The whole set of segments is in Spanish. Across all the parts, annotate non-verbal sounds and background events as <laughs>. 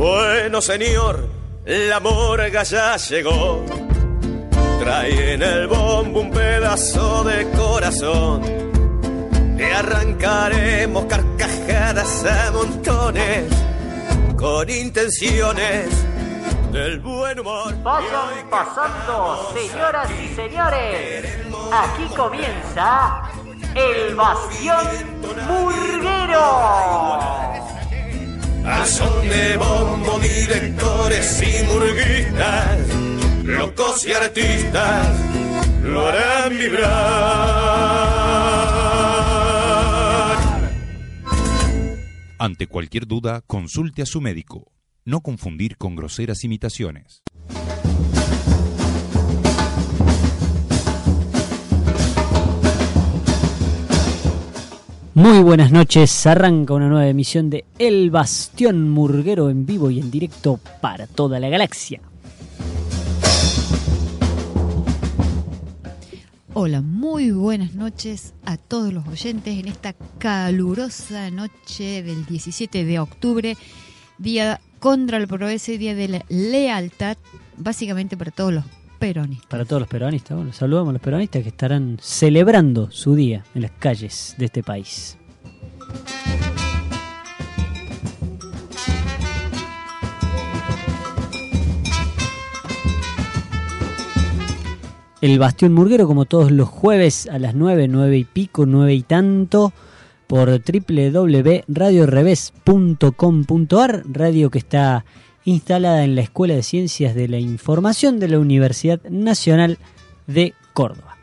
Bueno, señor, la morga ya llegó. Trae en el bombo un pedazo de corazón. Le arrancaremos carcajadas a montones con intenciones del buen humor. Vayan pasando, señoras y señores. Aquí comienza el Bastión Burguero. Al son de bombo, directores y murguistas, locos y artistas, lo harán vibrar. Ante cualquier duda, consulte a su médico. No confundir con groseras imitaciones. Muy buenas noches, arranca una nueva emisión de El Bastión Murguero en vivo y en directo para toda la galaxia. Hola, muy buenas noches a todos los oyentes en esta calurosa noche del 17 de octubre, día contra el progreso y día de la lealtad, básicamente para todos los peronistas. Para todos los peronistas, bueno, saludamos a los peronistas que estarán celebrando su día en las calles de este país. El Bastión Murguero, como todos los jueves a las 9, 9 y pico, 9 y tanto, por www.radiorevés.com.ar, radio que está instalada en la Escuela de Ciencias de la Información de la Universidad Nacional de Córdoba.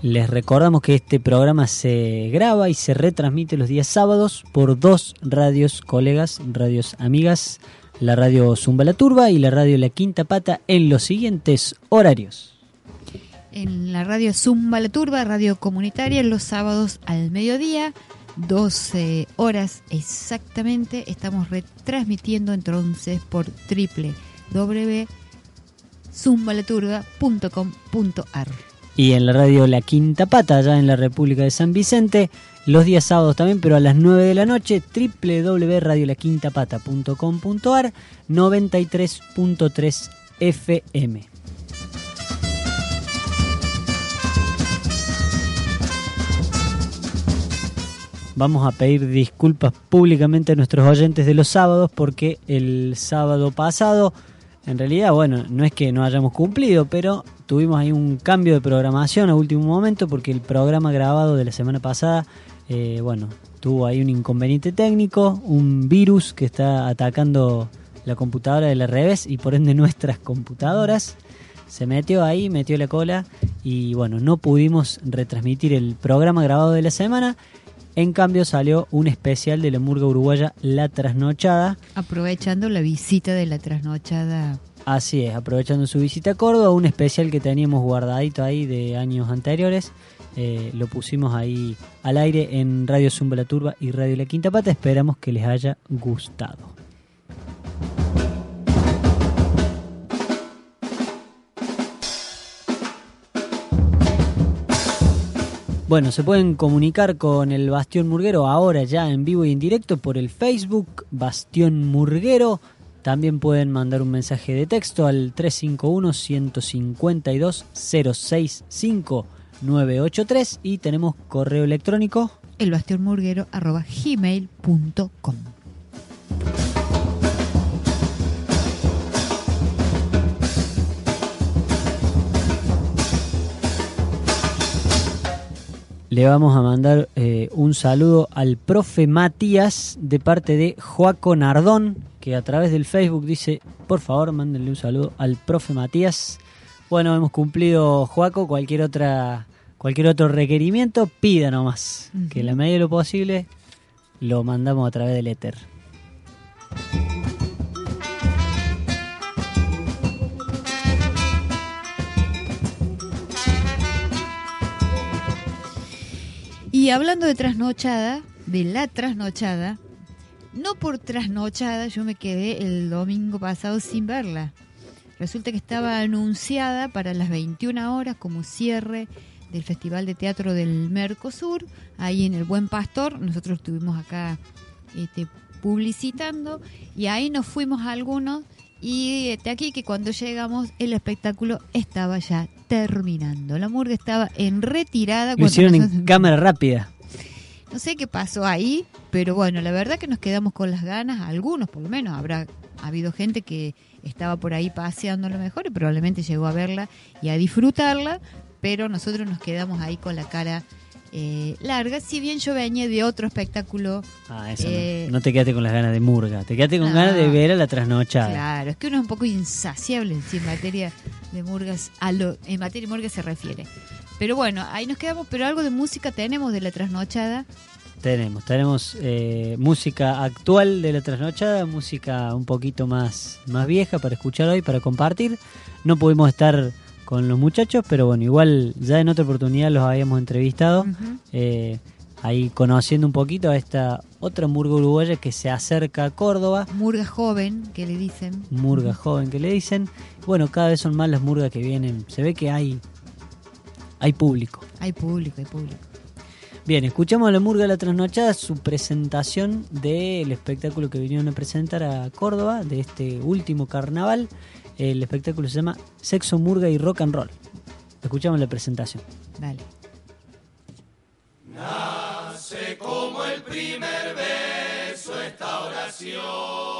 Les recordamos que este programa se graba y se retransmite los días sábados por dos radios colegas, radios amigas, la radio Zumba La Turba y la radio La Quinta Pata en los siguientes horarios. En la radio Zumba La Turba, radio comunitaria, los sábados al mediodía, 12 horas exactamente, estamos retransmitiendo entonces por www.zumbalaturba.com.ar. Y en la radio La Quinta Pata, allá en la República de San Vicente, los días sábados también, pero a las 9 de la noche, www.radiolaquintapata.com.ar 93.3 FM. Vamos a pedir disculpas públicamente a nuestros oyentes de los sábados porque el sábado pasado, en realidad, bueno, no es que no hayamos cumplido, pero tuvimos ahí un cambio de programación a último momento porque el programa grabado de la semana pasada, eh, bueno, tuvo ahí un inconveniente técnico, un virus que está atacando la computadora del revés y por ende nuestras computadoras. Se metió ahí, metió la cola y bueno, no pudimos retransmitir el programa grabado de la semana. En cambio salió un especial de la murga uruguaya La Trasnochada. Aprovechando la visita de la trasnochada. Así es, aprovechando su visita a Córdoba, un especial que teníamos guardadito ahí de años anteriores. Eh, lo pusimos ahí al aire en Radio Zumba La Turba y Radio La Quinta Pata. Esperamos que les haya gustado. Bueno, se pueden comunicar con el Bastión Murguero ahora ya en vivo y en directo por el Facebook Bastión Murguero. También pueden mandar un mensaje de texto al 351-152-065-983 y tenemos correo electrónico elbastionmurguero.gmail.com Le vamos a mandar eh, un saludo al profe Matías de parte de Joaco Nardón, que a través del Facebook dice, por favor, mándenle un saludo al profe Matías. Bueno, hemos cumplido, Joaco, cualquier otra cualquier otro requerimiento, pida nomás. Que en la medida de lo posible lo mandamos a través del éter. Y hablando de trasnochada, de la trasnochada, no por trasnochada yo me quedé el domingo pasado sin verla. Resulta que estaba anunciada para las 21 horas como cierre del Festival de Teatro del Mercosur, ahí en el Buen Pastor. Nosotros estuvimos acá este, publicitando y ahí nos fuimos algunos y este, aquí que cuando llegamos el espectáculo estaba ya terminando. La murga estaba en retirada. Lo hicieron en cámara rápida. no sé qué pasó ahí, pero bueno, la verdad que nos quedamos con las ganas, algunos por lo menos, habrá habido gente que estaba por ahí paseando a lo mejor y probablemente llegó a verla y a disfrutarla, pero nosotros nos quedamos ahí con la cara eh, larga, si bien yo venía de otro espectáculo, Ah, eso no. Eh, no. te quedaste con las ganas de murga. Te quedaste con No. ganas de ver a la trasnochada. claro, es que uno es un poco insaciable si en materia de murgas, a lo, en materia de murgas se refiere. Pero bueno, ahí nos quedamos, pero algo de música tenemos de la trasnochada. Tenemos, tenemos eh, música actual de la trasnochada, música un poquito más, más vieja para escuchar hoy, para compartir. No pudimos estar con los muchachos, pero bueno, igual ya en otra oportunidad los habíamos entrevistado, eh, ahí conociendo un poquito a esta otra murga uruguaya que se acerca a Córdoba, Murga joven, que le dicen. murga joven que le dicen. Bueno, cada vez son más las murgas que vienen, se ve que hay, hay público. Hay público, hay público. Bien, escuchamos a la Murga de la Trasnochada, su presentación del espectáculo que vinieron a presentar a Córdoba, de este último carnaval. El espectáculo se llama Sexo, Murga y Rock and Roll. Escuchamos la presentación. Dale.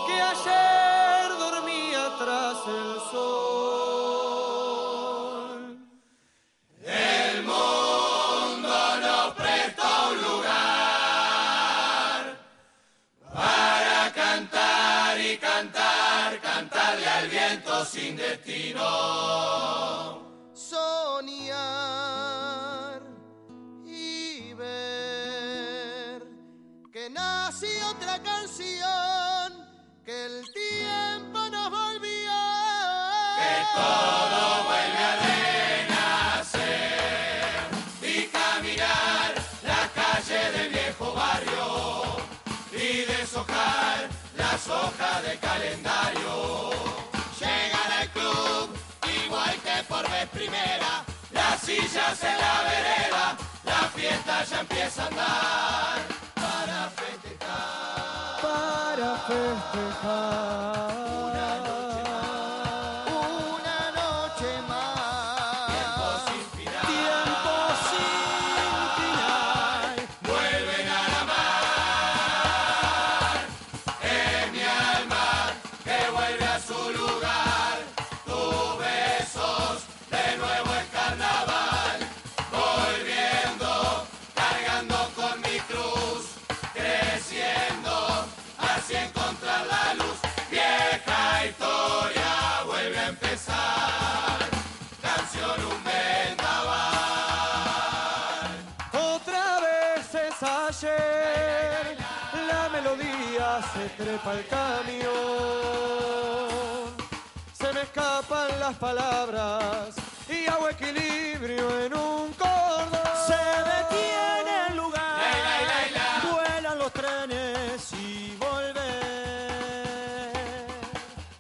que ayer dormía tras el sol. Destino. Soñar y ver que nace otra canción, que el tiempo nos volvió. Que todo vuelve a renacer y caminar la calle del viejo barrio y deshojar las hojas del calendario. Vez primera, las sillas en la vereda, la fiesta ya empieza a andar para festejar. Para festejar. Camión. Se me escapan las palabras y hago equilibrio en un cordón. Se detiene el lugar, vuelan los trenes y volver.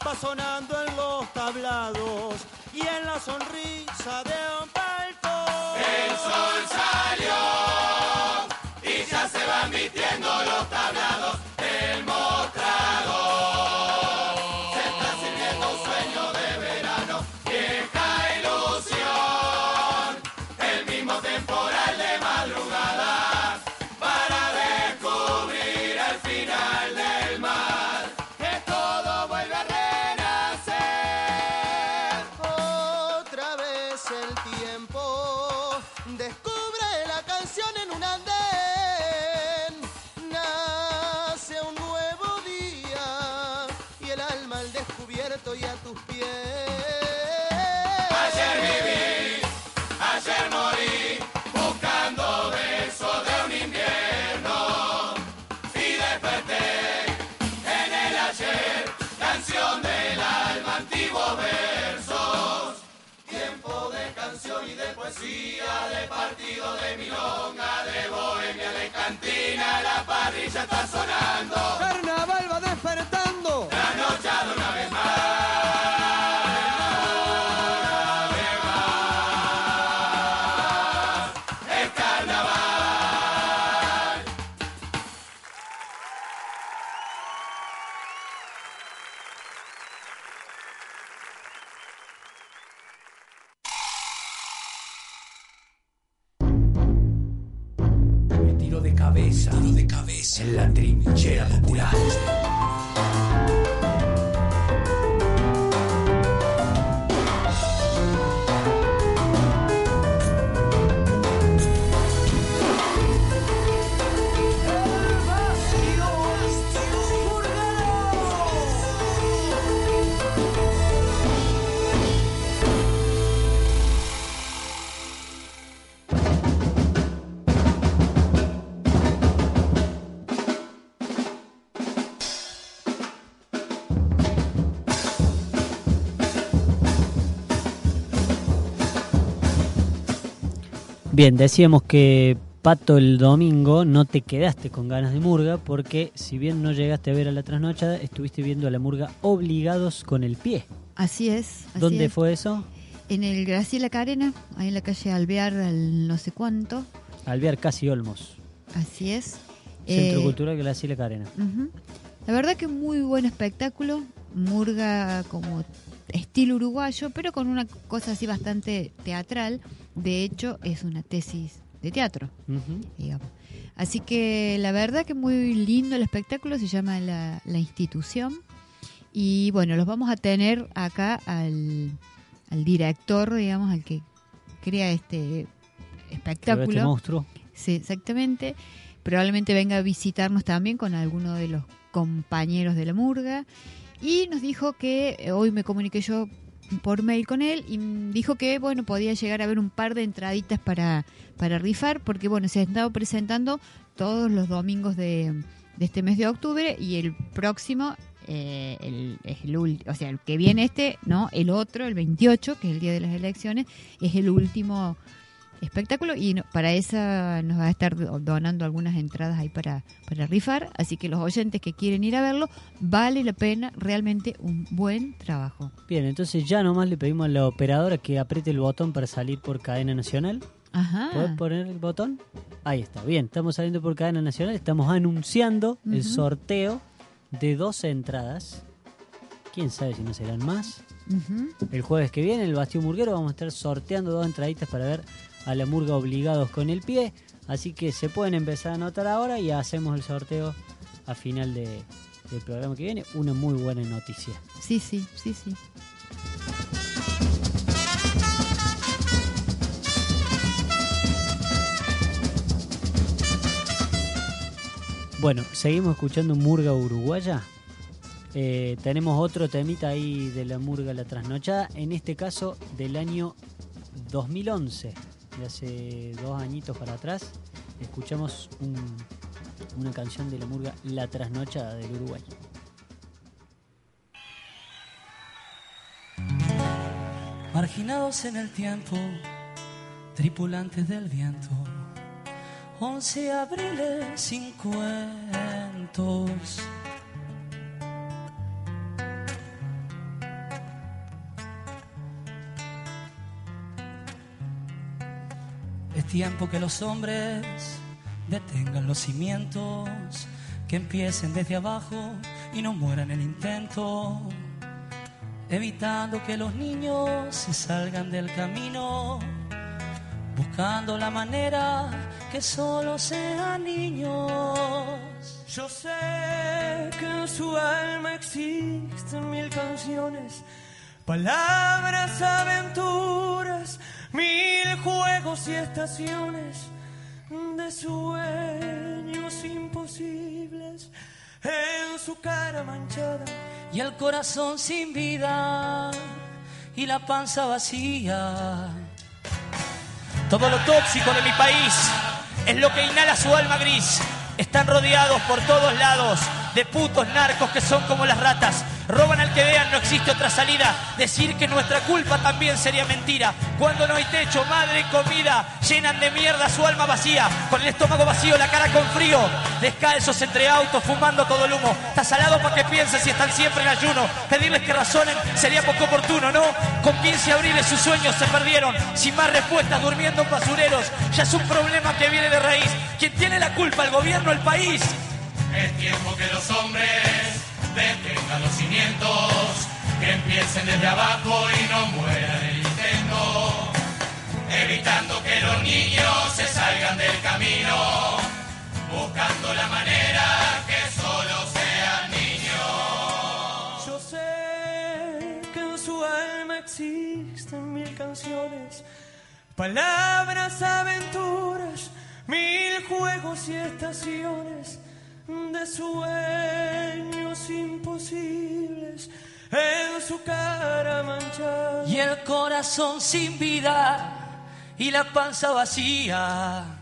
Va sonando en los tablados y en la sonrisa de un palco. El sol salió y ya se van vistiendo los tablados Carnaval va Bien, decíamos que Pato el domingo no te quedaste con ganas de murga porque si bien no llegaste a ver a la trasnochada, estuviste viendo a la murga obligados con el pie. Así es. así ¿Dónde es. fue eso? En el Graciela Carena, ahí en la calle Alvear, al no sé cuánto. Alvear Casi Olmos, Así es. Centro Eh, Cultural Graciela Carena. La verdad que muy buen espectáculo, murga como estilo uruguayo, pero con una cosa así bastante teatral. De hecho, es una tesis de teatro, digamos. Así que la verdad que muy lindo el espectáculo, se llama La, La Institución. Y bueno, los vamos a tener acá al, al director, digamos, al que crea este Pero espectáculo. Este monstruo. Sí, exactamente. Probablemente venga a visitarnos también con alguno de los compañeros de la murga. Y nos dijo que, eh, hoy me comuniqué yo por mail con él, y dijo que, bueno, podía llegar a haber un par de entraditas para, para rifar, porque, bueno, se ha estado presentando todos los domingos de, de este mes de octubre y el próximo, eh, el, es el o sea, el que viene este, no, el otro, el 28, que es el día de las elecciones, es el último espectáculo y no- para esa nos va a estar do- donando algunas entradas ahí para, para rifar, así que los oyentes que quieren ir a verlo, vale la pena, realmente un buen trabajo. Bien, entonces ya nomás le pedimos a la operadora que apriete el botón para salir por cadena nacional. Ajá. ¿Puedes poner el botón? Ahí está, bien, estamos saliendo por cadena nacional, estamos anunciando el sorteo de dos entradas. Quién sabe si no serán más. Ujú. El jueves que viene, en el Bastión Murguero, vamos a estar sorteando dos entraditas para ver a la murga obligados con el pie. Así que se pueden empezar a anotar ahora y hacemos el sorteo a final de- del programa que viene. Una muy buena noticia. Sí, sí, sí, sí. Bueno, seguimos escuchando murga uruguaya. Eh, tenemos otro temita ahí de la murga La Trasnochada, en este caso del año 2011, de hace dos añitos para atrás. Escuchamos un- una canción de la murga La Trasnochada del Uruguay. Marginados en el tiempo, tripulantes del viento, once abriles sin cuentos. Tiempo que los hombres detengan los cimientos, que empiecen desde abajo y no mueran el intento evitando que los niños se salgan del camino, buscando la manera que solo sean niños. Yo sé que en su alma existen mil canciones, palabras, aventuras, mil juegos y estaciones de sueños imposibles en su cara manchada. Y el corazón sin vida y la panza vacía. Todo lo tóxico de mi país es lo que inhala su alma gris. Están rodeados por todos lados de putos narcos que son como las ratas. Roban al que vean, no existe otra salida. Decir que nuestra culpa también sería mentira. Cuando no hay techo, madre comida, llenan de mierda su alma vacía. Con el estómago vacío, la cara con frío. Descalzos entre autos, fumando todo el humo. Está salado para que piensen si están siempre en ayuno. Pedirles que razonen sería poco oportuno, ¿no? Con 15 abriles sus sueños se perdieron. Sin más respuestas, durmiendo en basureros. Ya es un problema que viene de raíz. ¿Quién tiene la culpa? ¿El gobierno, el país? Es tiempo que los hombres detengan los cimientos, que empiecen desde abajo y no mueran el intento, evitando que los niños se salgan del camino, buscando la manera que solo sean niños. Yo sé que en su alma existen mil canciones, palabras, aventuras, mil juegos y estaciones de sueños imposibles en su cara manchada. Y el corazón sin vida y la panza vacía.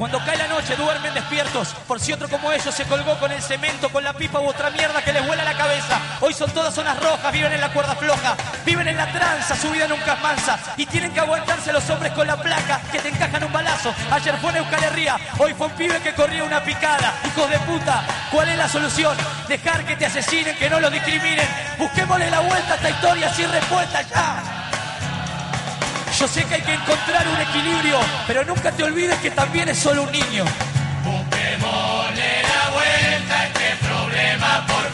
Cuando cae la noche duermen despiertos, por si otro como ellos se colgó con el cemento, con la pipa u otra mierda que les vuela la cabeza. Hoy son todas zonas rojas, viven en la cuerda floja, viven en la tranza, su vida nunca es mansa. Y tienen que aguantarse los hombres con la placa, que te encajan un balazo. Ayer fue en Euskal Herria, hoy fue un pibe que corría una picada. Hijos de puta, ¿cuál es la solución? Dejar que te asesinen, que no los discriminen. Busquémosle la vuelta a esta historia sin respuesta ya. Yo sé que hay que encontrar un equilibrio, pero nunca te olvides que también es solo un niño. La vuelta este problema, por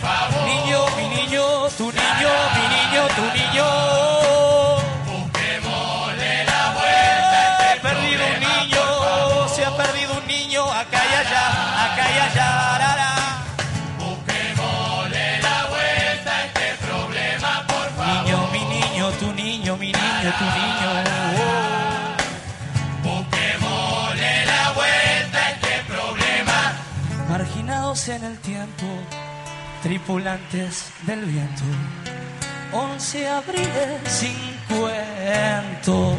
En el tiempo, tripulantes del viento. 11 abriles sin cuentos.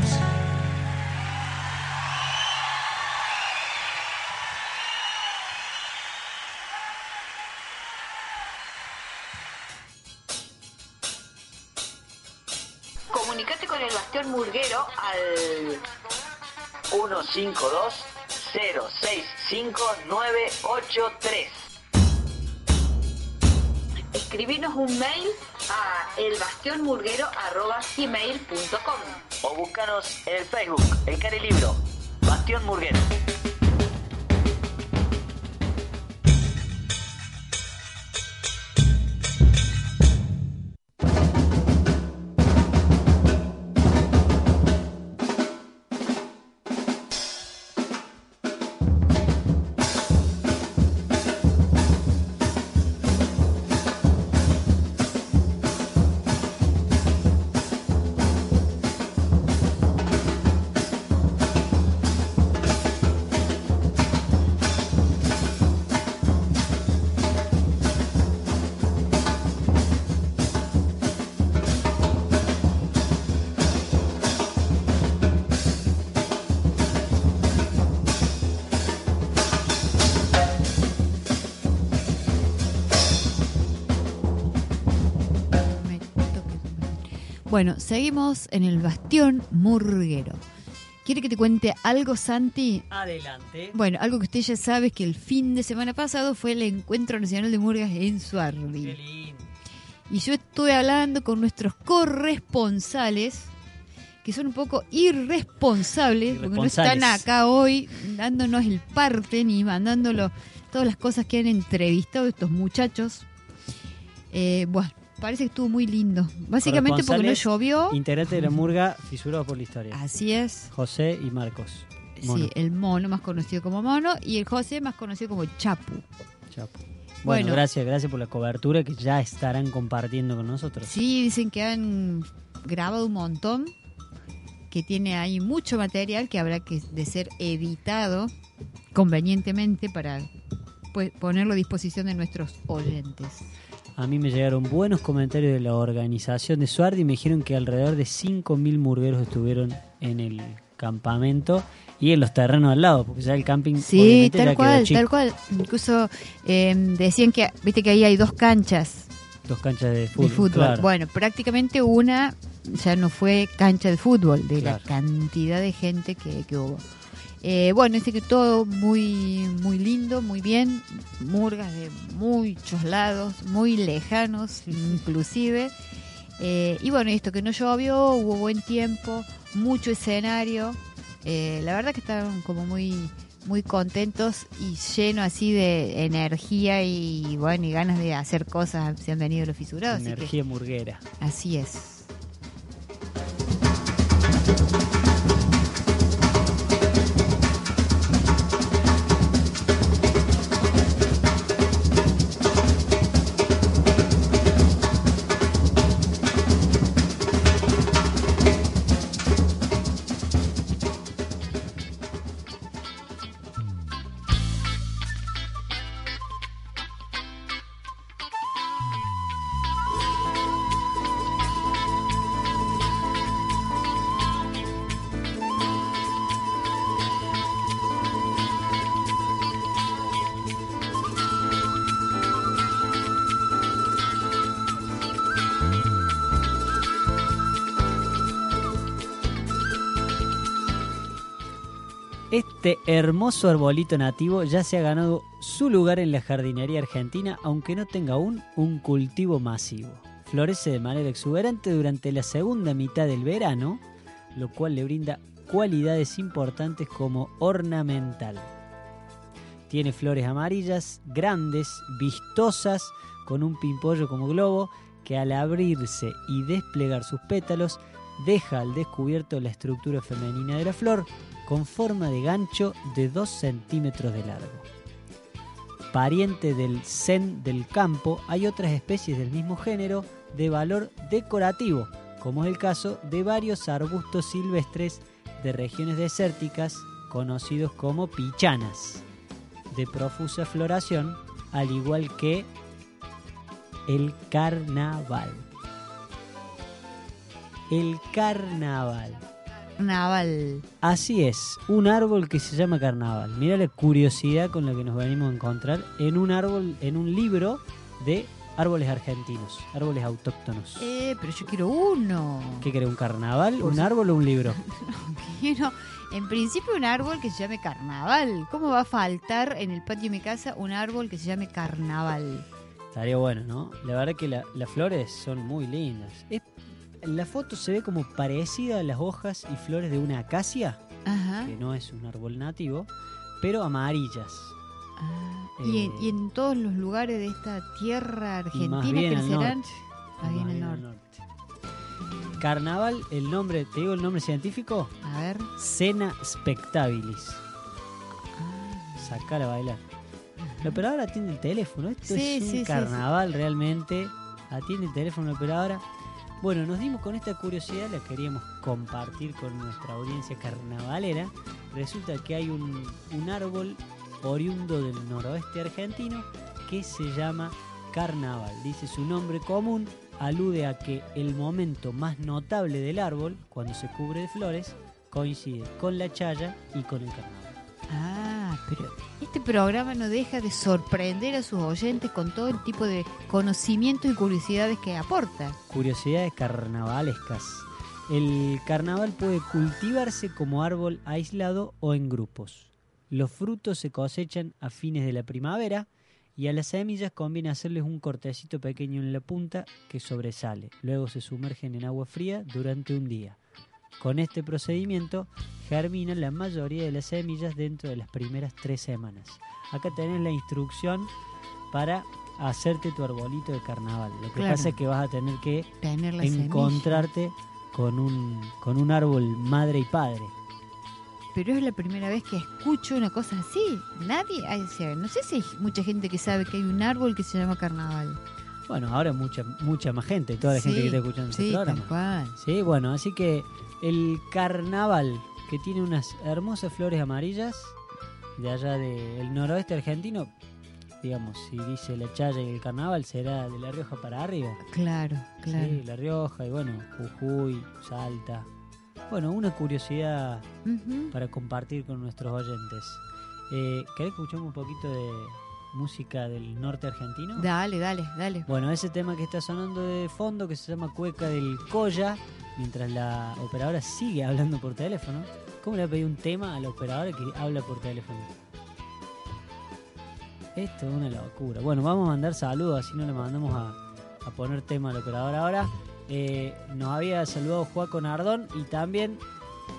Comunicate con el Bastión Murguero al 152-065-983. Escribinos un mail a elbastionmurguero.com O búscanos en el Facebook, el Cari Libro, Bastión Murguero. Bueno, seguimos en el Bastión Murguero. ¿Quiere que te cuente algo, Santi? Adelante. Bueno, algo que usted ya sabe es que el fin de semana pasado fue el Encuentro Nacional de Murgas en Qué Suardi. lindo. Y yo estuve hablando con nuestros corresponsales, que son un poco irresponsables, porque no están acá hoy dándonos el parte ni mandándolo todas las cosas que han entrevistado estos muchachos. Eh, bueno, parece que estuvo muy lindo. Básicamente porque no llovió. Integrante de la murga, fisurados por la historia. Así es. José y Marcos. Mono. Sí, el mono más conocido como mono y el José más conocido como Chapu. Chapo. Bueno, Bueno. gracias, gracias por la cobertura que ya estarán compartiendo con nosotros. Sí, dicen que han grabado un montón, que tiene ahí mucho material que habrá que de ser editado convenientemente para pues, ponerlo a disposición de nuestros oyentes. A mí me llegaron buenos comentarios de la organización de Suardi y me dijeron que alrededor de 5.000 murgueros estuvieron en el campamento y en los terrenos al lado, porque ya el camping Sí, tal cual, tal cual. Incluso eh, decían que, viste que ahí hay dos canchas Dos canchas de fútbol. de fútbol. claro. Bueno, prácticamente una ya no fue cancha de fútbol, de Claro. la cantidad de gente que, que hubo. Eh, bueno, dice que todo muy, muy lindo, muy bien, murgas de muchos lados, muy lejanos inclusive. Eh, y bueno, esto que no llovió, hubo buen tiempo, mucho escenario. Eh, la verdad que estaban como muy muy contentos y llenos así de energía y bueno y ganas de hacer cosas se han venido los fisurados así que Energía murguera. así es Este hermoso arbolito nativo ya se ha ganado su lugar en la jardinería argentina, aunque no tenga aún un cultivo masivo. Florece de manera exuberante durante la segunda mitad del verano, lo cual le brinda cualidades importantes como ornamental. Tiene flores amarillas, grandes, vistosas, con un pimpollo como globo, que al abrirse y desplegar sus pétalos deja al descubierto la estructura femenina de la flor con forma de gancho de 2 centímetros de largo. Pariente del zen del campo, hay otras especies del mismo género de valor decorativo, como es el caso de varios arbustos silvestres de regiones desérticas conocidos como pichanas, de profusa floración, al igual que el carnaval. El carnaval. Naval. Así es, un árbol que se llama carnaval. Mira la curiosidad con la que nos venimos a encontrar en un árbol, en un libro de árboles argentinos, árboles autóctonos. Eh, pero yo quiero uno. ¿Qué querés, un carnaval, un árbol o un libro? <laughs> Quiero, en principio, un árbol que se llame carnaval. ¿Cómo va a faltar en el patio de mi casa un árbol que se llame carnaval? Estaría bueno, ¿no? La verdad que la- las flores son muy lindas. Es- la foto se ve como parecida a las hojas y flores de una acacia, Ajá. que no es un árbol nativo, pero amarillas. Y, Eh, en, y en todos los lugares de esta tierra argentina crecerán. Más bien al bien al norte. Carnaval, el nombre, ¿te digo el nombre científico? A ver. Cena spectabilis. Sacar a bailar. La operadora atiende el teléfono. Esto Sí, es un sí, sí, carnaval realmente. Atiende el teléfono la operadora. Bueno, nos dimos con esta curiosidad, la queríamos compartir con nuestra audiencia carnavalera. Resulta que hay un, árbol oriundo del noroeste argentino que se llama carnaval. Dice su nombre común, alude a que el momento más notable del árbol, cuando se cubre de flores, coincide con la chaya y con el carnaval. Ah, pero este programa no deja de sorprender a sus oyentes con todo el tipo de conocimientos y curiosidades que aporta. Curiosidades carnavalescas. El carnaval puede cultivarse como árbol aislado o en grupos. Los frutos se cosechan a fines de la primavera y a las semillas conviene hacerles un cortecito pequeño en la punta que sobresale. Luego se sumergen en agua fría durante un día. Con este procedimiento germinan la mayoría de las semillas dentro de las primeras tres semanas. Acá tenés la instrucción para hacerte tu arbolito de carnaval. Lo que Claro. pasa es que vas a tener que Tener la semilla. encontrarte con un, con un árbol madre y padre. Pero es la primera vez que escucho una cosa así. Nadie, ay, o sea, no sé si hay mucha gente que sabe que hay un árbol que se llama carnaval. Bueno, ahora mucha mucha más gente, toda la gente que Sí, está escuchando sí, este programa. tal cual. Sí, bueno, así que el carnaval, que tiene unas hermosas flores amarillas, de allá del noroeste argentino, digamos, si dice la chaya y el carnaval, será de La Rioja para arriba. Claro, claro. Sí, La Rioja y bueno, Jujuy, Salta, Bueno, una curiosidad para compartir con nuestros oyentes. Eh, ¿Querés que escuchemos un poquito de música del norte argentino? Dale, dale, dale. Bueno, ese tema que está sonando de fondo, que se llama Cueca del Colla, mientras la operadora sigue hablando por teléfono. ¿Cómo le va a pedir un tema a la operadora que habla por teléfono? Esto es una locura. Bueno, vamos a mandar saludos, así no le mandamos a, a poner tema al operador ahora. Eh, nos había saludado Juaco Nardón y también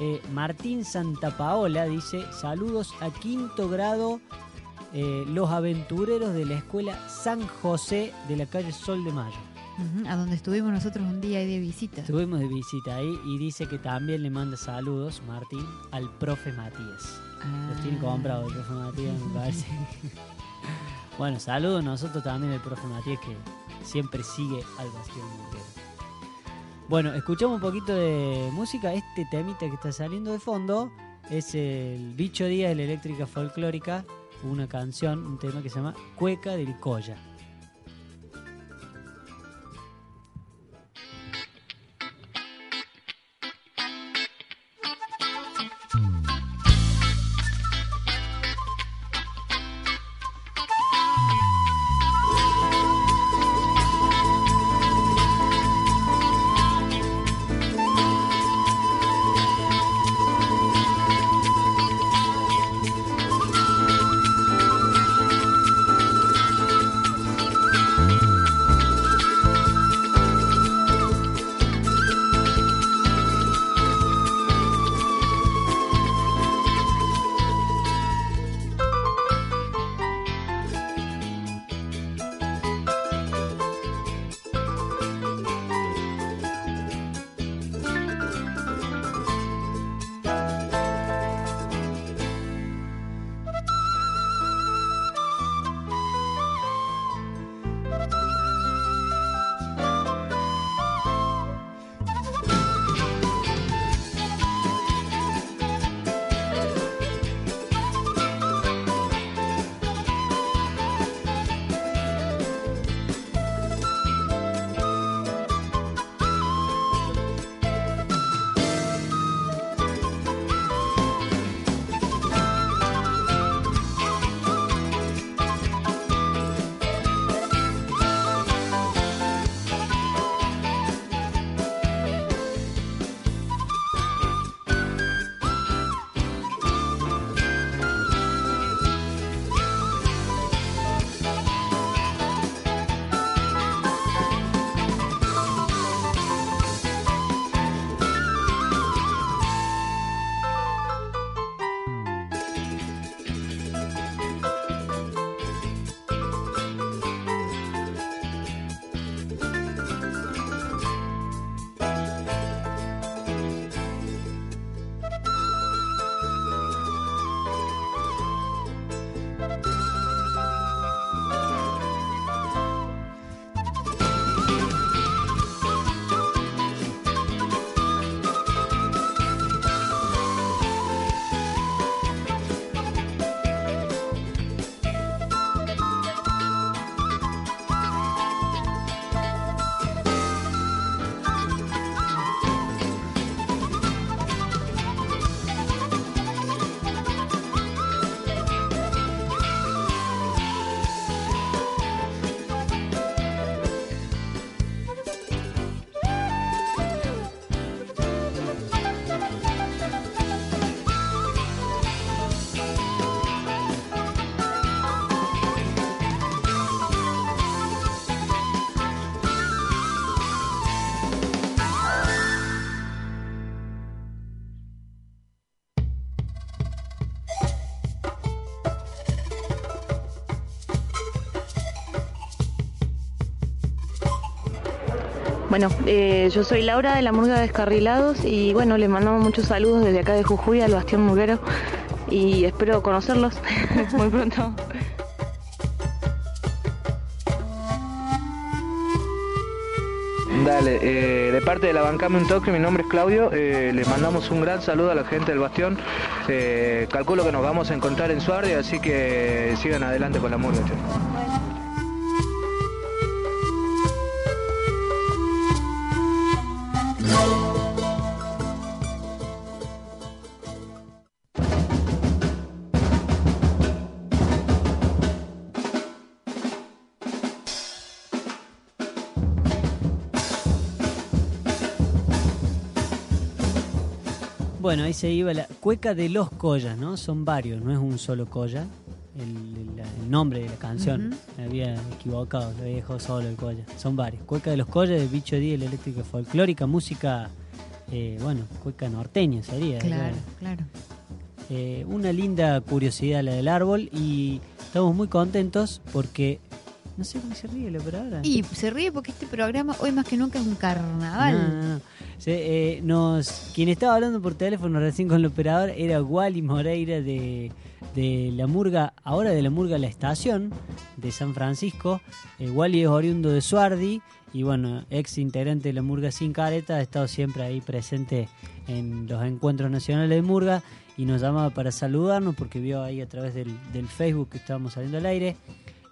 eh, Martín Santapaola dice saludos a quinto grado eh, los aventureros de la escuela San José de la calle Sol de Mayo. A donde estuvimos nosotros un día ahí de visita. Estuvimos de visita ahí y dice que también le manda saludos, Martín, al profe Matías. Los tiene comprado el profe Matías, me parece. <laughs> bueno, saludos nosotros también al profe Matías que siempre sigue al Bastión Montero. Bueno, escuchamos un poquito de música. Este temita que está saliendo de fondo es el Bicho Día de la Eléctrica Folclórica, una canción, un tema que se llama Cueca del Colla. Bueno, eh, yo soy Laura de la Murga Descarrilados y bueno, les mandamos muchos saludos desde acá de Jujuy al Bastión Murguero y espero conocerlos <laughs> muy pronto. Dale, eh, de parte de la Bancame un Toque, mi nombre es Claudio, eh, le mandamos un gran saludo a la gente del Bastión, Eh, calculo que nos vamos a encontrar en Suardia, así que sigan adelante con la murga. Bueno, ahí se iba la cueca de los collas, ¿no? Son varios, no es un solo colla el nombre de la canción. Me había equivocado, lo había dejado solo el colla. Son varios. Cueca de los collas, de Bicho Díaz, la eléctrica folclórica, música, eh, bueno, cueca norteña sería. Claro, claro. Eh, una linda curiosidad la del árbol y estamos muy contentos porque no sé cómo se ríe la operadora. Y se ríe porque este programa hoy más que nunca es un carnaval. No, no, no. Se, eh, nos, quien estaba hablando por teléfono recién con el operador era Wally Moreira de, de la Murga, ahora de la Murga La Estación de San Francisco. Eh, Wally es oriundo de Suardi y bueno, ex integrante de la Murga Sin Careta, ha estado siempre ahí presente en los encuentros nacionales de Murga y nos llamaba para saludarnos porque vio ahí a través del, Facebook que estábamos saliendo al aire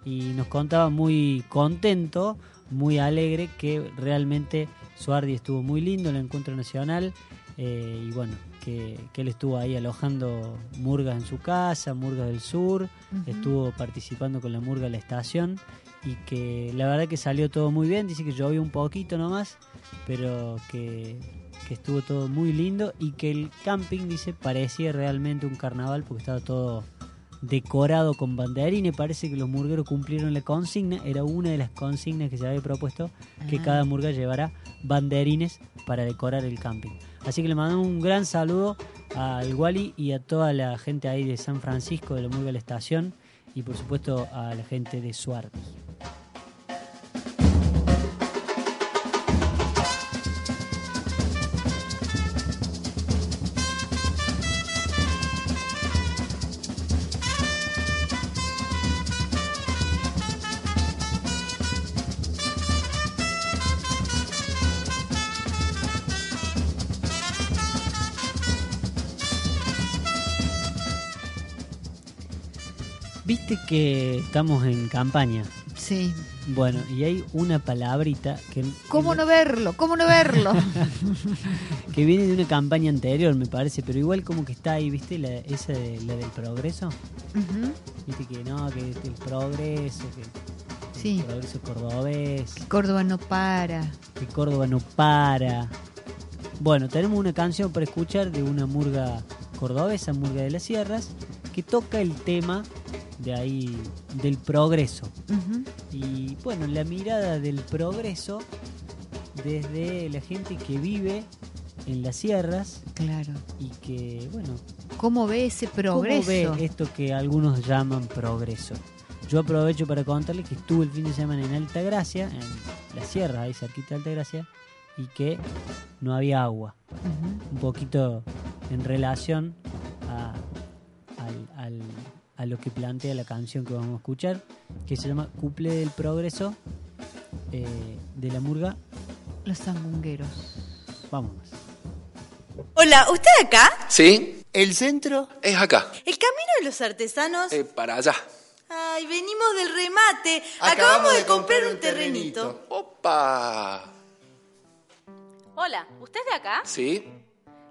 y nos contaba muy contento, muy alegre que realmente Suardi estuvo muy lindo en el encuentro nacional eh, y bueno, que, que él estuvo ahí alojando murgas en su casa, murgas del sur, estuvo participando con la murga de la estación y que la verdad que salió todo muy bien, dice que llovió un poquito nomás, pero que, que estuvo todo muy lindo y que el camping, dice, parecía realmente un carnaval porque estaba todo decorado con banderines. Parece que los murgueros cumplieron la consigna. Era una de las consignas que se había propuesto que Ah. cada murga llevara banderines para decorar el camping. Así que le mandamos un gran saludo al Wally y a toda la gente ahí de San Francisco, de la murga de estación y por supuesto a la gente de Suardi. Que estamos en campaña. Sí. Bueno, y hay una palabrita que, ¿Cómo no verlo? ¿Cómo no verlo? <laughs> que viene de una campaña anterior, me parece, pero igual como que está ahí, ¿viste? La, esa de, la del progreso. Ujú. Viste que no, que el progreso, que Sí. el progreso cordobés, Córdoba no para. que Córdoba no para. Bueno, tenemos una canción para escuchar de una murga cordobesa, Murga de las Sierras, que toca el tema de ahí del progreso. Y bueno, la mirada del progreso desde la gente que vive en las sierras Claro. y que, bueno, ¿Cómo ve ese progreso? ¿cómo ve esto que algunos llaman progreso? Yo aprovecho para contarle que estuve el fin de semana en Alta Gracia, en la sierra, ahí cerquita de Alta Gracia, y que no había agua. Un poquito en relación a lo que plantea la canción que vamos a escuchar, que se llama Cuple del Progreso eh, de la Murga. Los sangungueros. Vámonos. Hola, ¿usted acá? Sí. ¿El centro? Es acá. ¿El camino de los artesanos? Eh, para allá. Ay, venimos del remate. Acabamos, de comprar un terrenito. ¡Opa! Hola, ¿usted es de acá? Sí,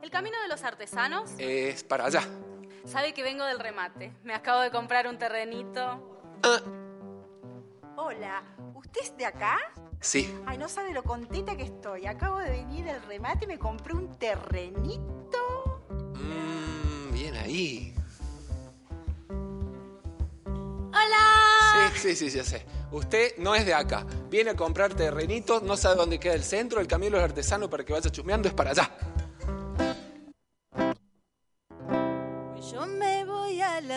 ¿El camino de los artesanos? es para allá. Sabe que vengo del remate. Me acabo de comprar un terrenito. Hola, ¿usted es de acá? Sí. Ay, no sabe lo contenta que estoy. Acabo de venir del remate y me compré un terrenito. Mm, bien ahí. ¡Hola! Sí, sí, sí, ya sé. Usted no es de acá. Viene a comprar terrenitos, no sabe dónde queda el centro, el camino de los artesanos para que vaya chusmeando es para allá.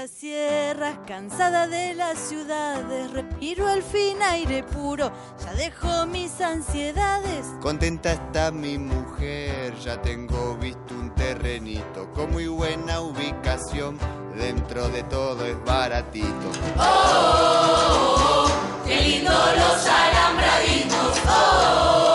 Las sierras, cansada de las ciudades. Respiro al fin aire puro, ya dejo mis ansiedades. Contenta está mi mujer, ya tengo visto un terrenito con muy buena ubicación. Dentro de todo es baratito. Oh, qué lindo los alambraditos. Oh,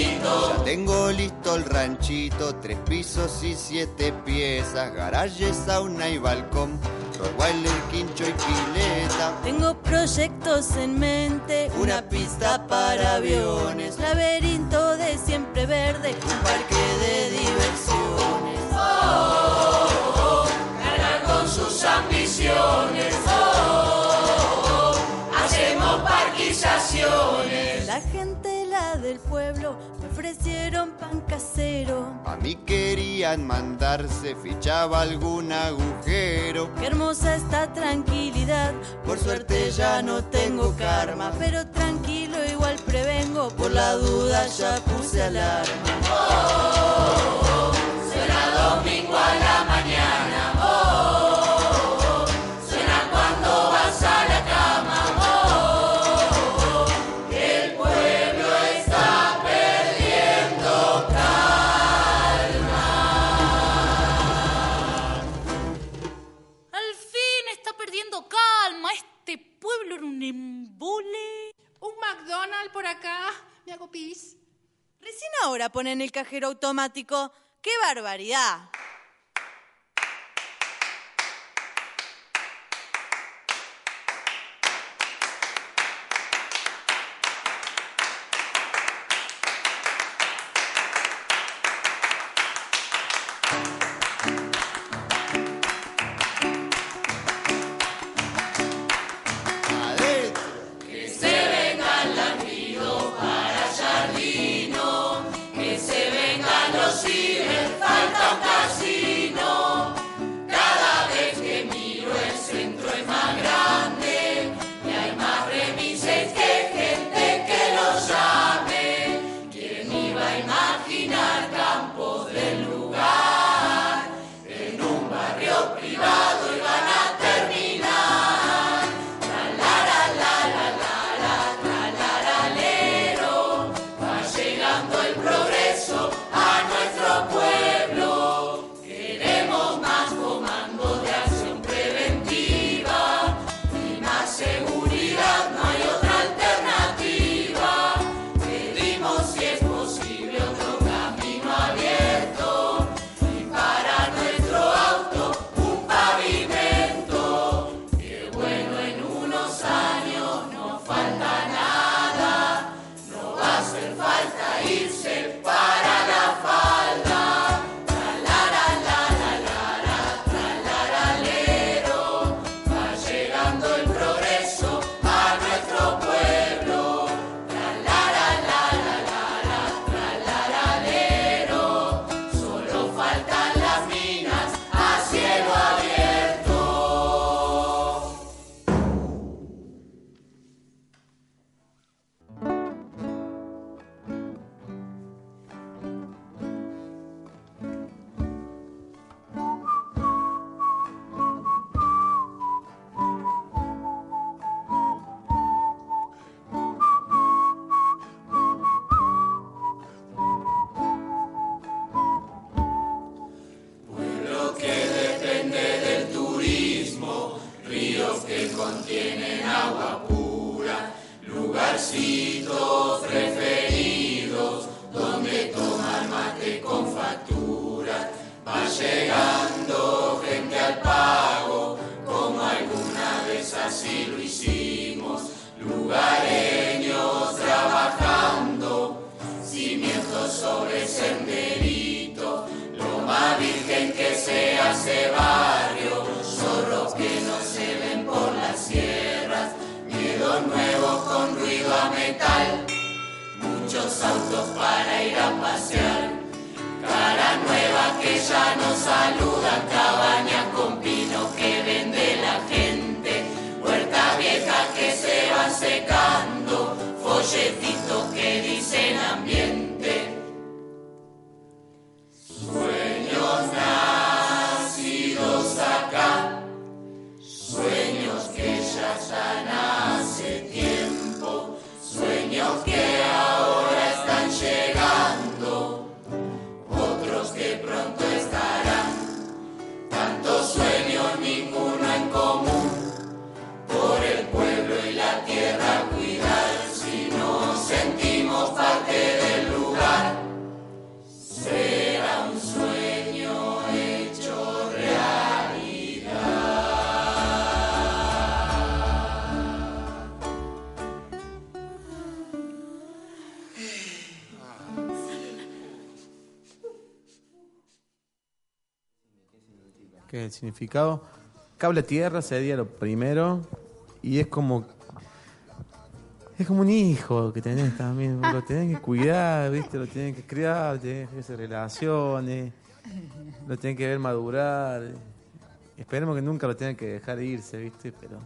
Ya tengo listo el ranchito, tres pisos y siete piezas, garaje, sauna y balcón, Rottweiler, quincho y pileta. Tengo proyectos en mente, una pista para aviones, laberinto de siempre verde, un parque de diversiones. Oh, cargan con sus ambiciones. Oh, hacemos parquizaciones. La gente del pueblo me ofrecieron pan casero. A mí querían mandarse, fichaba algún agujero. Qué hermosa esta tranquilidad, por suerte ya no tengo karma, pero tranquilo igual prevengo, por la duda ya puse alarma. ¡Oh! un embole. Un McDonald's por acá, me hago pis. Recién ahora ponen el cajero automático. ¡Qué barbaridad! autos para ir a pasear. Cara nueva que ya nos saluda, cabañas con pino que vende la gente, huerta vieja que se va secando, folletitos que dicen ambiente. que es el significado. Cable a tierra sería lo primero y es como es como un hijo que tenés también, lo tenés que cuidar, ¿viste? lo tenés que criar, tenés que hacer relaciones, lo tenés que ver madurar. Esperemos que nunca lo tengan que dejar irse, ¿viste? Pero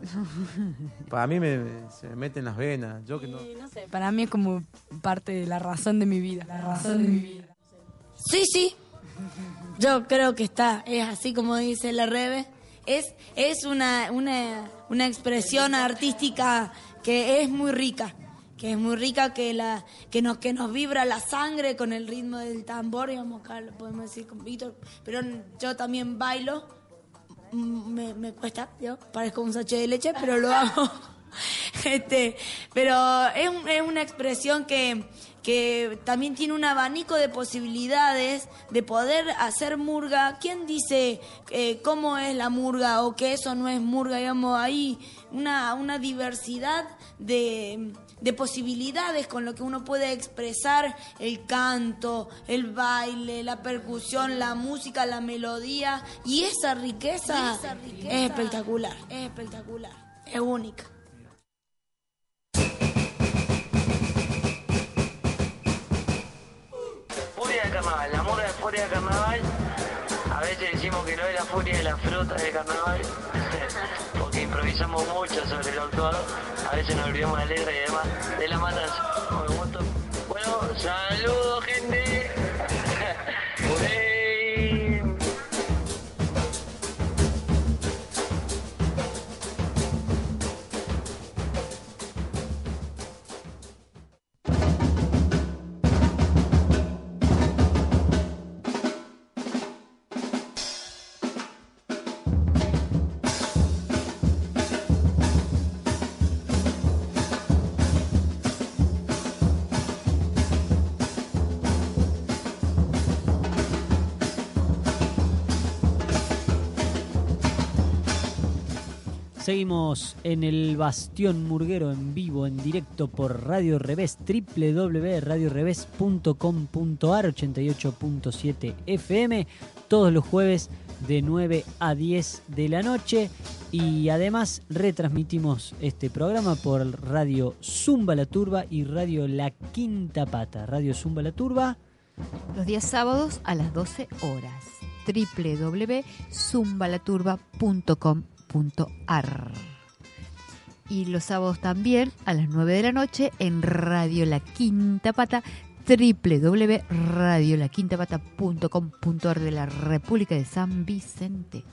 para mí me, se me meten las venas. Yo que no... No sé, para mí es como parte de la razón de mi vida. La razón de mi vida. Sí, sí. Yo creo que está, es así como dice la Rebe. Es, es una, una, una expresión artística que es muy rica. Que es muy rica, que, la, que, nos, que nos vibra la sangre con el ritmo del tambor, digamos, lo podemos decir con Víctor. Pero yo también bailo. Mm, Me, me cuesta, yo parezco un sachet de leche, pero lo hago. <laughs> Este, pero es, es una expresión que, que también tiene un abanico de posibilidades de poder hacer murga. ¿Quién dice eh, cómo es la murga o que eso no es murga? Digamos, hay una, una diversidad de, de posibilidades con lo que uno puede expresar el canto, el baile, la percusión, la música, la melodía. Y esa riqueza, es espectacular, es espectacular, es única. De carnaval, la murga de furia de carnaval. A veces decimos que no es la furia de la fruta de carnaval, <laughs> porque improvisamos mucho sobre lo actuado. A veces nos olvidamos la letra y demás de la matanza. Bueno, saludos, gente. Seguimos en el Bastión Murguero en vivo, en directo por Radio Revés, www.radioreves.com.ar 88.7 FM, todos los jueves de 9 a 10 de la noche. Y además retransmitimos este programa por Radio Zumba La Turba y Radio La Quinta Pata. Radio Zumba La Turba. Los días sábados a las 12 horas. Y los sábados también a las 9 de la noche en Radio La Quinta Pata www.radiolaquintapata.com.ar de la República de San Vicente.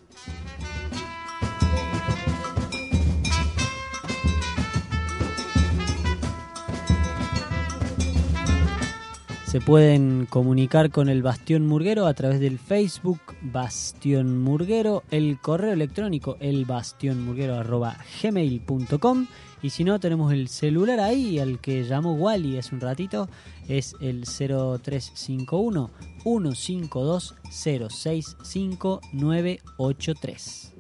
Se pueden comunicar con el Bastión Murguero a través del Facebook Bastión Murguero, el correo electrónico elbastionmurguero@gmail.com y si no tenemos el celular ahí al que llamó Wally hace un ratito es el 0351 152 065 983.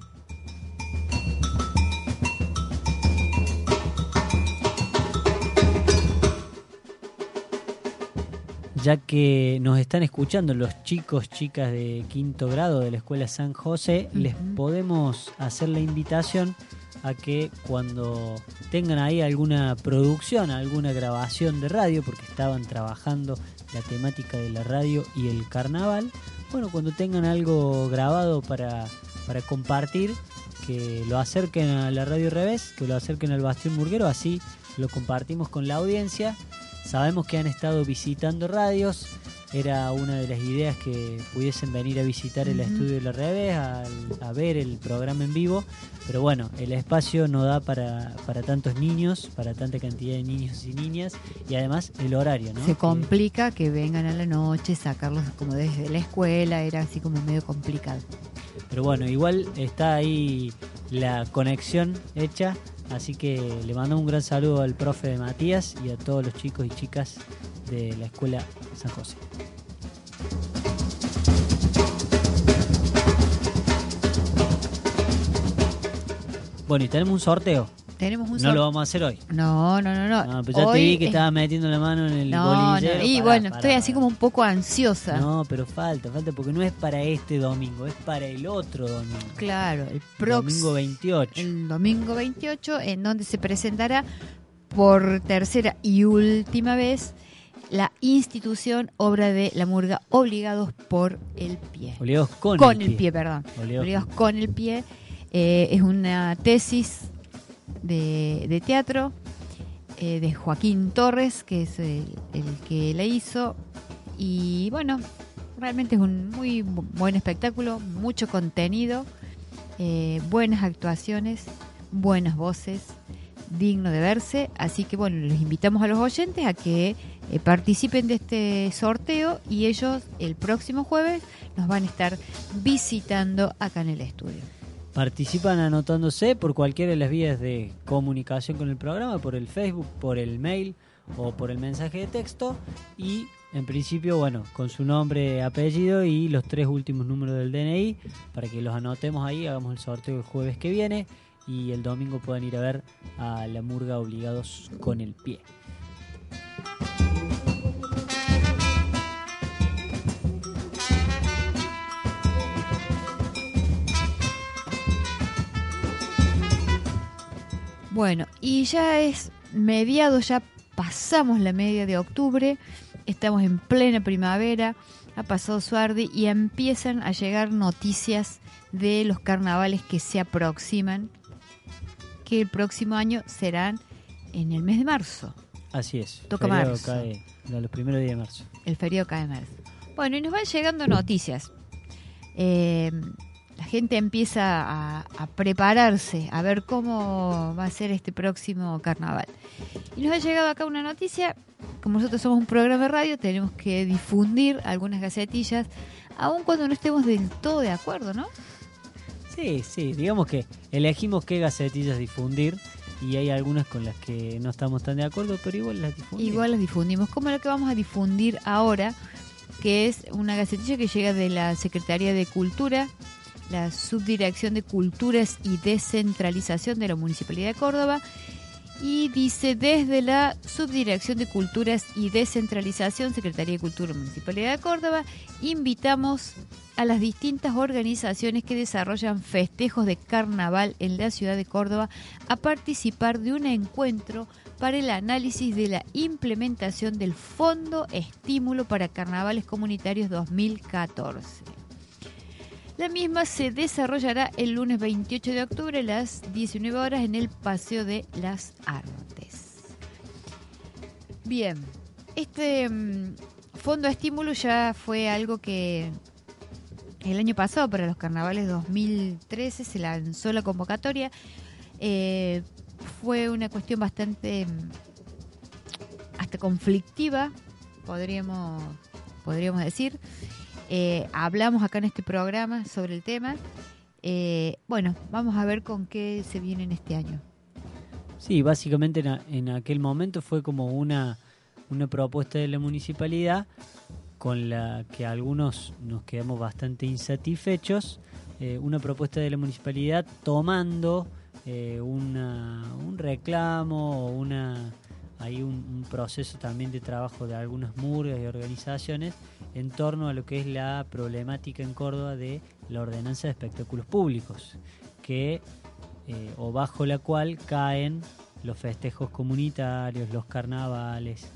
Ya que nos están escuchando los chicos, chicas de quinto grado de la Escuela San José, les podemos hacer la invitación a que cuando tengan ahí alguna producción, alguna grabación de radio, porque estaban trabajando la temática de la radio y el carnaval, bueno, cuando tengan algo grabado para, para compartir, que lo acerquen a la radio revés, que lo acerquen al Bastión Murguero, así lo compartimos con la audiencia. Sabemos que han estado visitando radios, era una de las ideas que pudiesen venir a visitar el estudio de la revés, a, a ver el programa en vivo, pero bueno, el espacio no da para, para tantos niños, para tanta cantidad de niños y niñas, y además el horario, ¿no? Se complica que vengan a la noche, sacarlos como desde la escuela, era así como medio complicado. Pero bueno, igual está ahí la conexión hecha, así que le mandamos un gran saludo al profe Matías y a todos los chicos y chicas de la escuela San José. Bueno, y tenemos un sorteo. Tenemos un No lo vamos a hacer hoy. No, no, no, no. No, pero ya te Hoy vi que es- estabas metiendo la mano en el No, bolillero. no, y Pará, bueno, pará, estoy así como un poco ansiosa. No, pero falta, falta, porque no es para este domingo, es para el otro domingo. Claro, el Domingo próximo. 28. El domingo 28, en donde se presentará por tercera y última vez la institución obra de la murga obligados por el pie. Obligados con, el, pie. perdón. Obligados Obligados con el pie. Eh, es una tesis de, teatro eh, de Joaquín Torres, que es el, que la hizo. Y bueno, realmente es un muy bu- buen espectáculo, mucho contenido, eh, buenas actuaciones, buenas voces, digno de verse. Así que bueno, les invitamos a los oyentes a que eh, participen de este sorteo y ellos el próximo jueves nos van a estar visitando acá en el estudio. Participan anotándose por cualquiera de las vías de comunicación con el programa, por el Facebook, por el mail o por el mensaje de texto y en principio, bueno, con su nombre, apellido y los tres últimos números del DNI para que los anotemos ahí, hagamos el sorteo el jueves que viene y el domingo puedan ir a ver a la murga obligados con el pie. Bueno, y ya es mediado, ya pasamos la media de octubre, estamos en plena primavera, ha pasado Suardi y empiezan a llegar noticias de los carnavales que se aproximan, que el próximo año serán en el mes de marzo. Así es. Toca marzo. cae los primeros días de marzo. El feriado cae en marzo. Bueno, y nos van llegando noticias. Eh, la gente empieza a, a prepararse, a ver cómo va a ser este próximo carnaval. Y nos ha llegado acá una noticia. Como nosotros somos un programa de radio, tenemos que difundir algunas gacetillas, aun cuando no estemos del todo de acuerdo, ¿no? Sí, sí, digamos que elegimos qué gacetillas difundir y hay algunas con las que no estamos tan de acuerdo, pero igual las difundimos. Igual las difundimos. Como lo que vamos a difundir ahora, que es una gacetilla que llega de la Secretaría de Cultura, la Subdirección de Culturas y Descentralización de la Municipalidad de Córdoba. Y dice, desde la Subdirección de Culturas y Descentralización, Secretaría de Cultura Municipalidad de Córdoba, invitamos a las distintas organizaciones que desarrollan festejos de carnaval en la ciudad de Córdoba a participar de un encuentro para el análisis de la implementación del Fondo Estímulo para Carnavales Comunitarios 2014. La misma se desarrollará el lunes 28 de octubre a las 19 horas en el Paseo de las Artes. Bien, este mm, fondo de estímulo ya fue algo que el año pasado para los carnavales 2013 se lanzó la convocatoria. Eh, fue una cuestión bastante mm, hasta conflictiva, podríamos, podríamos decir. Eh, hablamos acá en este programa sobre el tema. Eh, bueno, vamos a ver con qué se viene en este año. Sí, básicamente en, aquel momento fue como una, una propuesta de la municipalidad con la que algunos nos quedamos bastante insatisfechos. eh, una propuesta de la municipalidad tomando una- un reclamo o una hay un, proceso también de trabajo de algunas murgas y organizaciones en torno a lo que es la problemática en Córdoba de la ordenanza de espectáculos públicos, que eh, o bajo la cual caen los festejos comunitarios, los carnavales,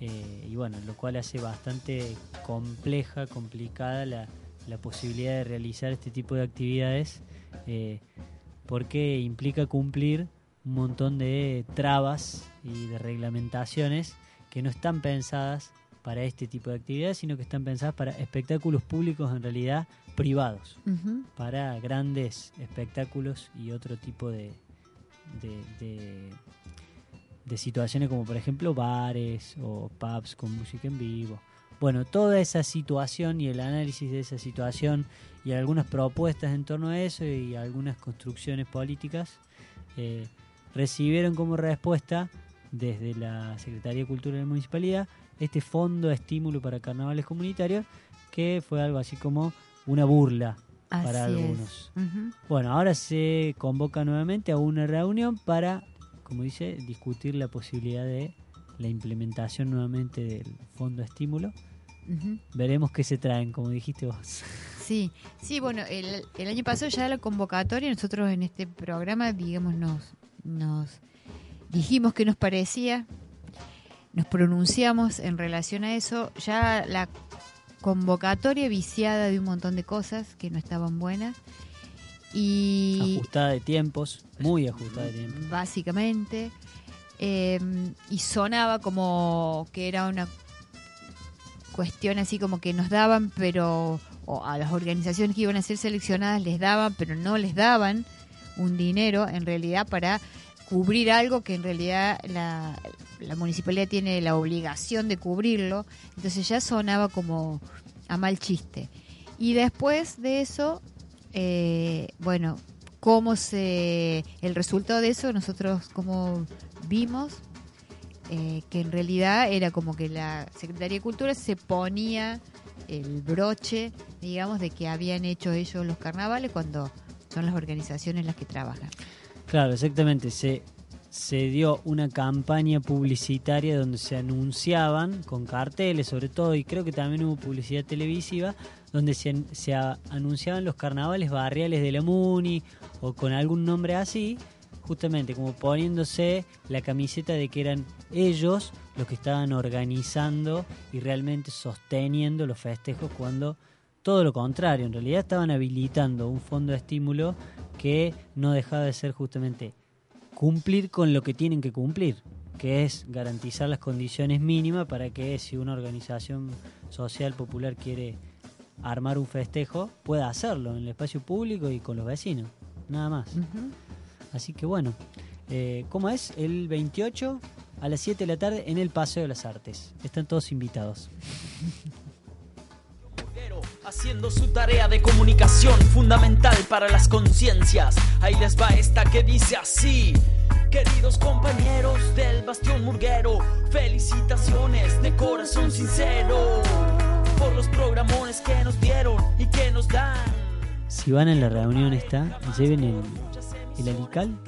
eh, y bueno, lo cual hace bastante compleja, complicada la, la posibilidad de realizar este tipo de actividades, eh, porque implica cumplir un montón de trabas y de reglamentaciones que no están pensadas para este tipo de actividades, sino que están pensadas para espectáculos públicos en realidad privados para grandes espectáculos y otro tipo de, de, de- de situaciones como por ejemplo bares o pubs con música en vivo. Bueno, toda esa situación y el análisis de esa situación y algunas propuestas en torno a eso y algunas construcciones políticas eh, recibieron como respuesta desde la Secretaría de Cultura de la Municipalidad este fondo de estímulo para carnavales comunitarios que fue algo así como una burla para Así algunos. Ujú. Bueno, ahora se convoca nuevamente a una reunión para, como dice, discutir la posibilidad de la implementación nuevamente del fondo de estímulo. Veremos qué se traen, como dijiste vos. Sí, sí, bueno, el, el año pasado ya la convocatoria, nosotros en este programa, digamos, nos, nos dijimos qué nos parecía, nos pronunciamos en relación a eso, ya la convocatoria viciada de un montón de cosas que no estaban buenas y Ajustada de tiempos, muy ajustada de tiempos. básicamente eh, y sonaba como que era una cuestión así como que nos daban pero o a las organizaciones que iban a ser seleccionadas les daban pero no les daban un dinero en realidad para cubrir algo que en realidad la, la municipalidad tiene la obligación de cubrirlo entonces ya sonaba como a mal chiste y después de eso eh, bueno cómo se el resultado de eso nosotros como vimos eh, que en realidad era como que la Secretaría de Cultura se ponía el broche, digamos, de que habían hecho ellos los carnavales cuando son las organizaciones las que trabajan. Claro, exactamente. Se, se dio una campaña publicitaria donde se anunciaban con carteles sobre todo y creo que también hubo publicidad televisiva donde se, se anunciaban los carnavales barriales de la Muni o con algún nombre así, justamente como poniéndose la camiseta de que eran ellos los que estaban organizando y realmente sosteniendo los festejos cuando todo lo contrario, en realidad estaban habilitando un fondo de estímulo que no dejaba de ser justamente cumplir con lo que tienen que cumplir, que es garantizar las condiciones mínimas para que si una organización social popular quiere armar un festejo, pueda hacerlo en el espacio público y con los vecinos, nada más. Así que bueno, eh, ¿cómo es? El 28 a las 7 de la tarde en el Paseo de las Artes. Están todos invitados. <laughs> Haciendo su tarea de comunicación fundamental para las conciencias. Ahí les va esta que dice así. Queridos compañeros del Bastión Murguero, felicitaciones de corazón sincero por los programones que nos dieron y que nos dan. Si van a la reunión esta, lleven el, el alical.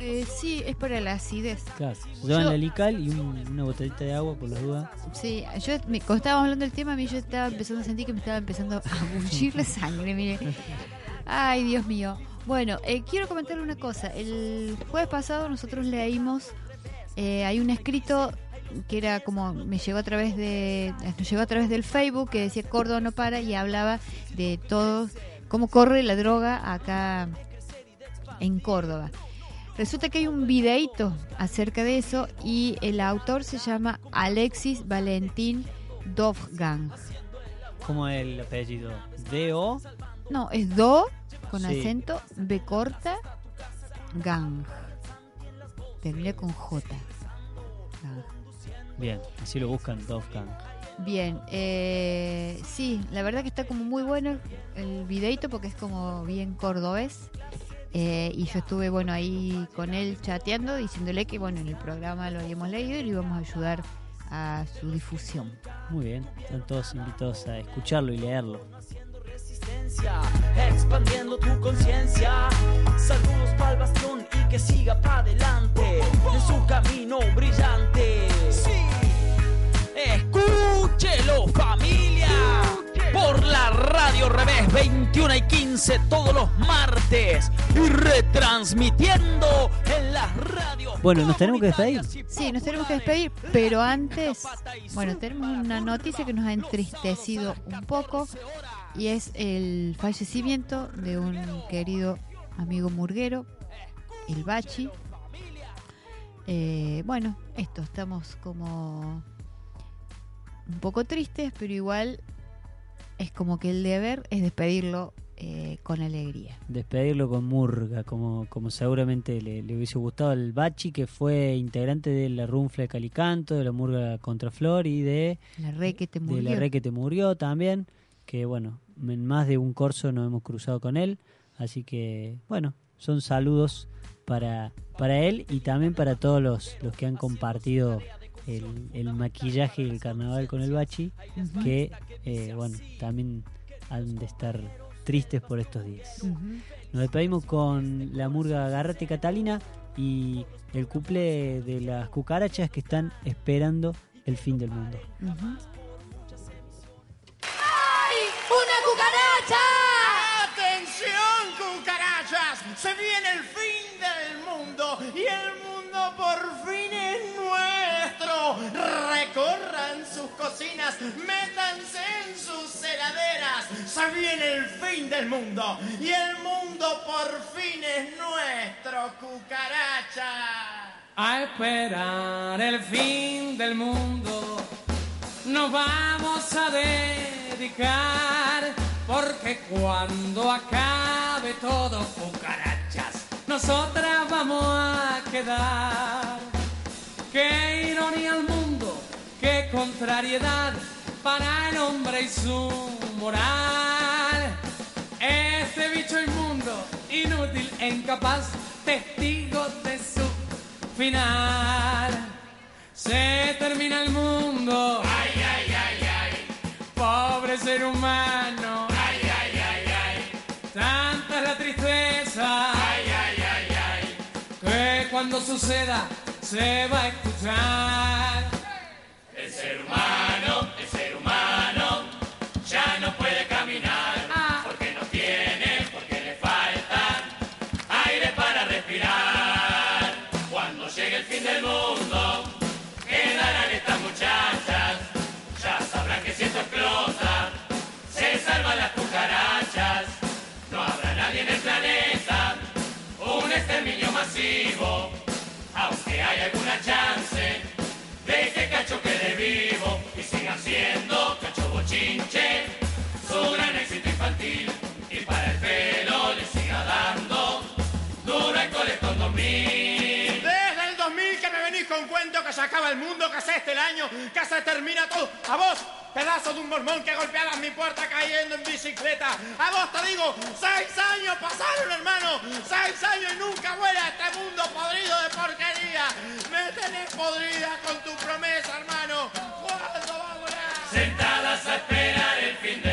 Eh, sí, es para la acidez. Claro, llevan Yo- el alical y un- una botellita de agua por las dudas. Sí, yo me, cuando estábamos hablando del tema, a mí yo estaba empezando a sentir que me estaba empezando a bullir la sangre, mire. Ay, Dios mío. Bueno, eh, quiero comentarle una cosa. El jueves pasado nosotros leímos, eh, hay un escrito que era como, me llegó a través de, nos llegó a través del Facebook que decía Córdoba no para y hablaba de todo, cómo corre la droga acá en Córdoba. Resulta que hay un videíto acerca de eso y el autor se llama Alexis Valentín Dovgan. Como el apellido D.O. No, es Do con Sí. acento, B corta, Gang. Termina con J. Gang. Bien, así lo buscan, Dovgan. Bien, eh, sí, la verdad que está como muy bueno el videito porque es como bien cordobés. Eh, y yo estuve, bueno, ahí con él chateando, diciéndole que, bueno, en el programa lo habíamos leído y le íbamos a ayudar a su difusión. Muy bien, están todos invitados a escucharlo y leerlo. resistencia, expandiendo tu conciencia. Saludos para el bastión y que siga para adelante en su camino brillante. Escúchelo, familia, por la radio revés 21 y 15 todos los martes y retransmitiendo en las radios. Bueno, nos tenemos que despedir. Sí, nos tenemos que despedir, pero antes, bueno, tenemos una noticia que nos ha entristecido un poco y es el fallecimiento de un querido amigo murguero, el Bachi. Eh, bueno, esto, estamos como un poco tristes, pero igual es como que el deber es despedirlo eh, con alegría. Despedirlo con murga, como, como seguramente le, le hubiese gustado al Bachi, que fue integrante de la Runfla de Calicanto, de la murga Contraflor y de, La re que te de murió. la Re que te murió también. Que bueno, en más de un corso nos hemos cruzado con él. Así que bueno, son saludos para, para él y también para todos los, los que han compartido el, el maquillaje y el carnaval con el Bachi. Que eh, bueno, también han de estar tristes por estos días. Nos despedimos con la murga Garrate Catalina y el cuple de las cucarachas que están esperando el fin del mundo. ¡Ay! ¡Una cucaracha! ¡Atención, cucarachas! Se viene el fin del mundo y el mundo por fin es Recorran sus cocinas, métanse en sus heladeras. Se viene el fin del mundo y el mundo por fin es nuestro. Cucaracha. A esperar el fin del mundo nos vamos a dedicar porque cuando acabe todo cucarachas nosotras vamos a quedar qué ironía al mundo qué contrariedad para el hombre y su moral este bicho inmundo inútil e incapaz testigo de su final se termina el mundo. Ay, ay, ay, ay. Pobre ser humano. Ay, ay, ay, ay. Tanta es la tristeza. Ay, ay, ay, ay. Que cuando suceda se va a escuchar. El ser humano, el ser humano, ya no puede caminar. Porque no tiene, porque le falta aire para respirar. Cuando llegue el fin del mundo, quedarán estas muchachas. Ya sabrán que si esto explota, se salvan las cucarachas. No habrá nadie en el planeta, un exterminio masivo. Haya alguna chance de que Cacho quede vivo y siga siendo Cacho Bochinche, su gran éxito infantil. Y para el pelo le siga dando duro el colectón 2000. Se acaba el mundo, que se este el año, que se termina todo. A vos, pedazo de un mormón que golpeabas mi puerta cayendo en bicicleta. A vos te digo, seis años pasaron, hermano. Seis años y nunca vuela este mundo podrido de porquería. Me tenés podrida con tu promesa, hermano. ¿Cuándo va a volar? Sentadas a esperar el fin del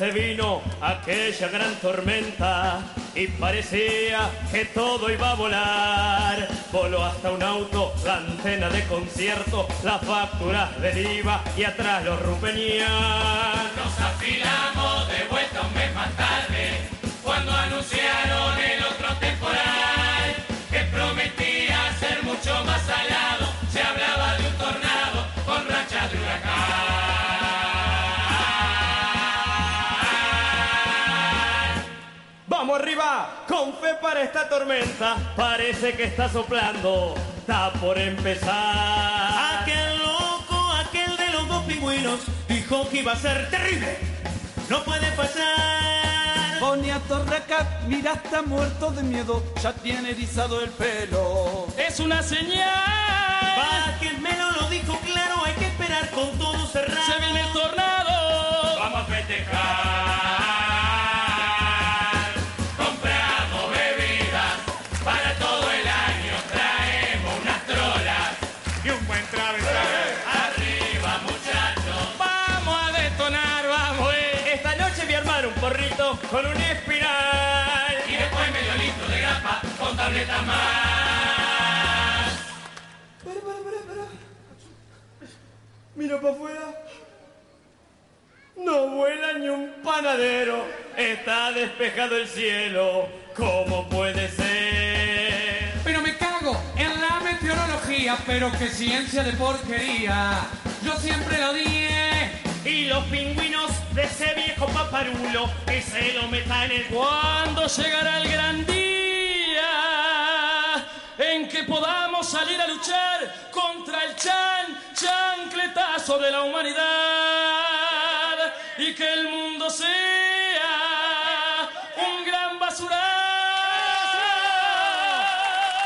se vino aquella gran tormenta y parecía que todo iba a volar. Voló hasta un auto, la antena de concierto, las facturas del IVA y atrás los rupenían. Nos afilamos de vuelta un mes más tarde, cuando anunciaron para esta tormenta, parece que está soplando, está por empezar. Aquel loco, aquel de los dos pingüinos, dijo que iba a ser terrible, no puede pasar. Boniato Racat, mira, está muerto de miedo, ya tiene erizado el pelo. Es una señal. Pa' que Melo lo dijo claro, hay que esperar con todo cerrado. Se viene el tornado. Con un espiral. Y después medio litro de grapa con tabletas más. Mira para afuera. No vuela ni un panadero. Está despejado el cielo. ¿Cómo puede ser? Pero me cago en la meteorología, pero qué ciencia de porquería. Yo siempre lo dije. Y los pingüinos de ese viejo paparulo que se lo meta en el ¿Cuándo llegará el gran día en que podamos salir a luchar contra el chan chancletazo de la humanidad y que el mundo sea un gran basural?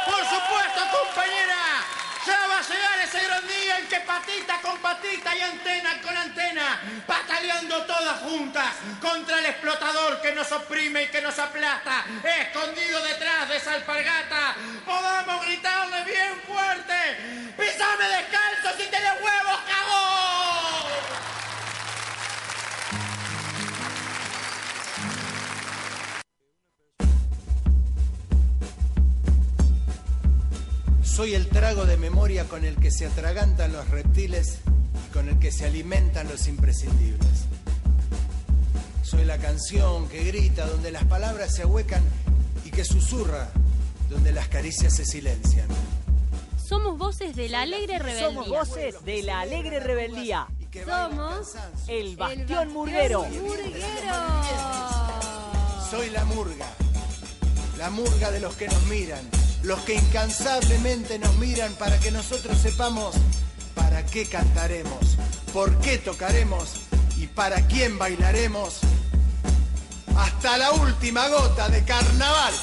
Por supuesto, compañera. Ya va a llegar ese gran día en que patita con patita y antena con antena, pataleando todas juntas contra el explotador que nos oprime y que nos aplasta, escondido detrás de esa alpargata, podamos gritarle bien fuerte, ¡Písame descalzo si tenés huevos, Soy el trago de memoria con el que se atragantan los reptiles y con el que se alimentan los imprescindibles. Soy la canción que grita donde las palabras se ahuecan y que susurra donde las caricias se silencian. Somos voces de la alegre rebeldía. Somos voces de la alegre rebeldía. Somos el Bastión Murguero. Soy la murga, la murga de los que nos miran, los que incansablemente nos miran para que nosotros sepamos para qué cantaremos, por qué tocaremos y para quién bailaremos hasta la última gota de carnaval.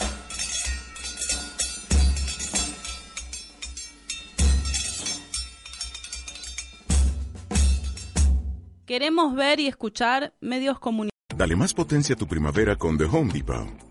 Queremos ver y escuchar medios comunitarios. Dale más potencia a tu primavera con The Home Depot.